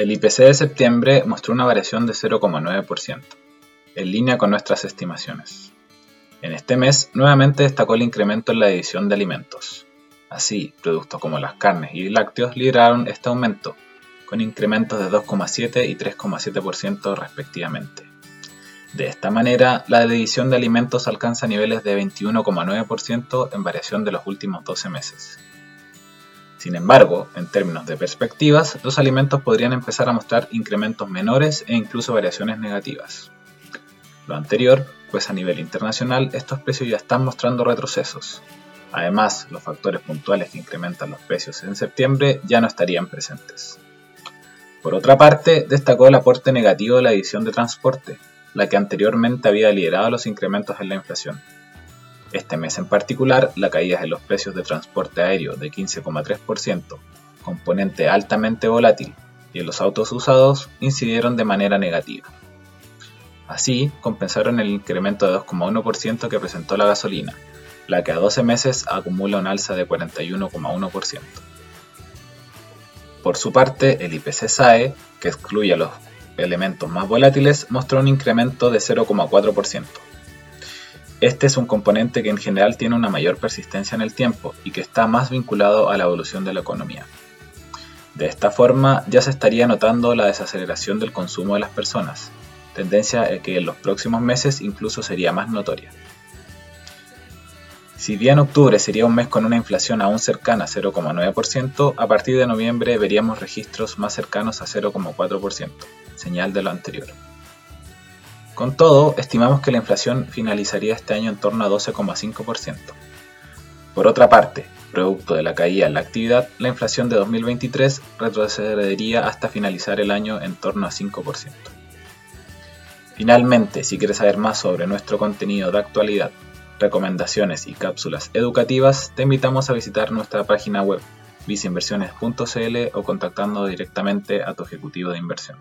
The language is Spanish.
El IPC de septiembre mostró una variación de 0,9%, en línea con nuestras estimaciones. En este mes, nuevamente destacó el incremento en la edición de alimentos. Así, productos como las carnes y lácteos lideraron este aumento, con incrementos de 2,7 y 3,7% respectivamente. De esta manera, la edición de alimentos alcanza niveles de 21,9% en variación de los últimos 12 meses. Sin embargo, en términos de perspectivas, los alimentos podrían empezar a mostrar incrementos menores e incluso variaciones negativas. Lo anterior, pues a nivel internacional estos precios ya están mostrando retrocesos. Además, los factores puntuales que incrementan los precios en septiembre ya no estarían presentes. Por otra parte, destacó el aporte negativo de la edición de transporte, la que anteriormente había liderado los incrementos en la inflación. Este mes en particular, la caída en los precios de transporte aéreo de 15,3%, componente altamente volátil, y en los autos usados incidieron de manera negativa. Así, compensaron el incremento de 2,1% que presentó la gasolina, la que a 12 meses acumula un alza de 41,1%. Por su parte, el IPC SAE, que excluye a los elementos más volátiles, mostró un incremento de 0,4%. Este es un componente que en general tiene una mayor persistencia en el tiempo y que está más vinculado a la evolución de la economía. De esta forma, ya se estaría notando la desaceleración del consumo de las personas, tendencia que en los próximos meses incluso sería más notoria. Si bien octubre sería un mes con una inflación aún cercana a 0,9%, a partir de noviembre veríamos registros más cercanos a 0,4%, señal de lo anterior. Con todo, estimamos que la inflación finalizaría este año en torno a 12,5%. Por otra parte, producto de la caída en la actividad, la inflación de 2023 retrocedería hasta finalizar el año en torno a 5%. Finalmente, si quieres saber más sobre nuestro contenido de actualidad recomendaciones y cápsulas educativas, te invitamos a visitar nuestra página web viceinversiones.cl o contactando directamente a tu ejecutivo de inversión.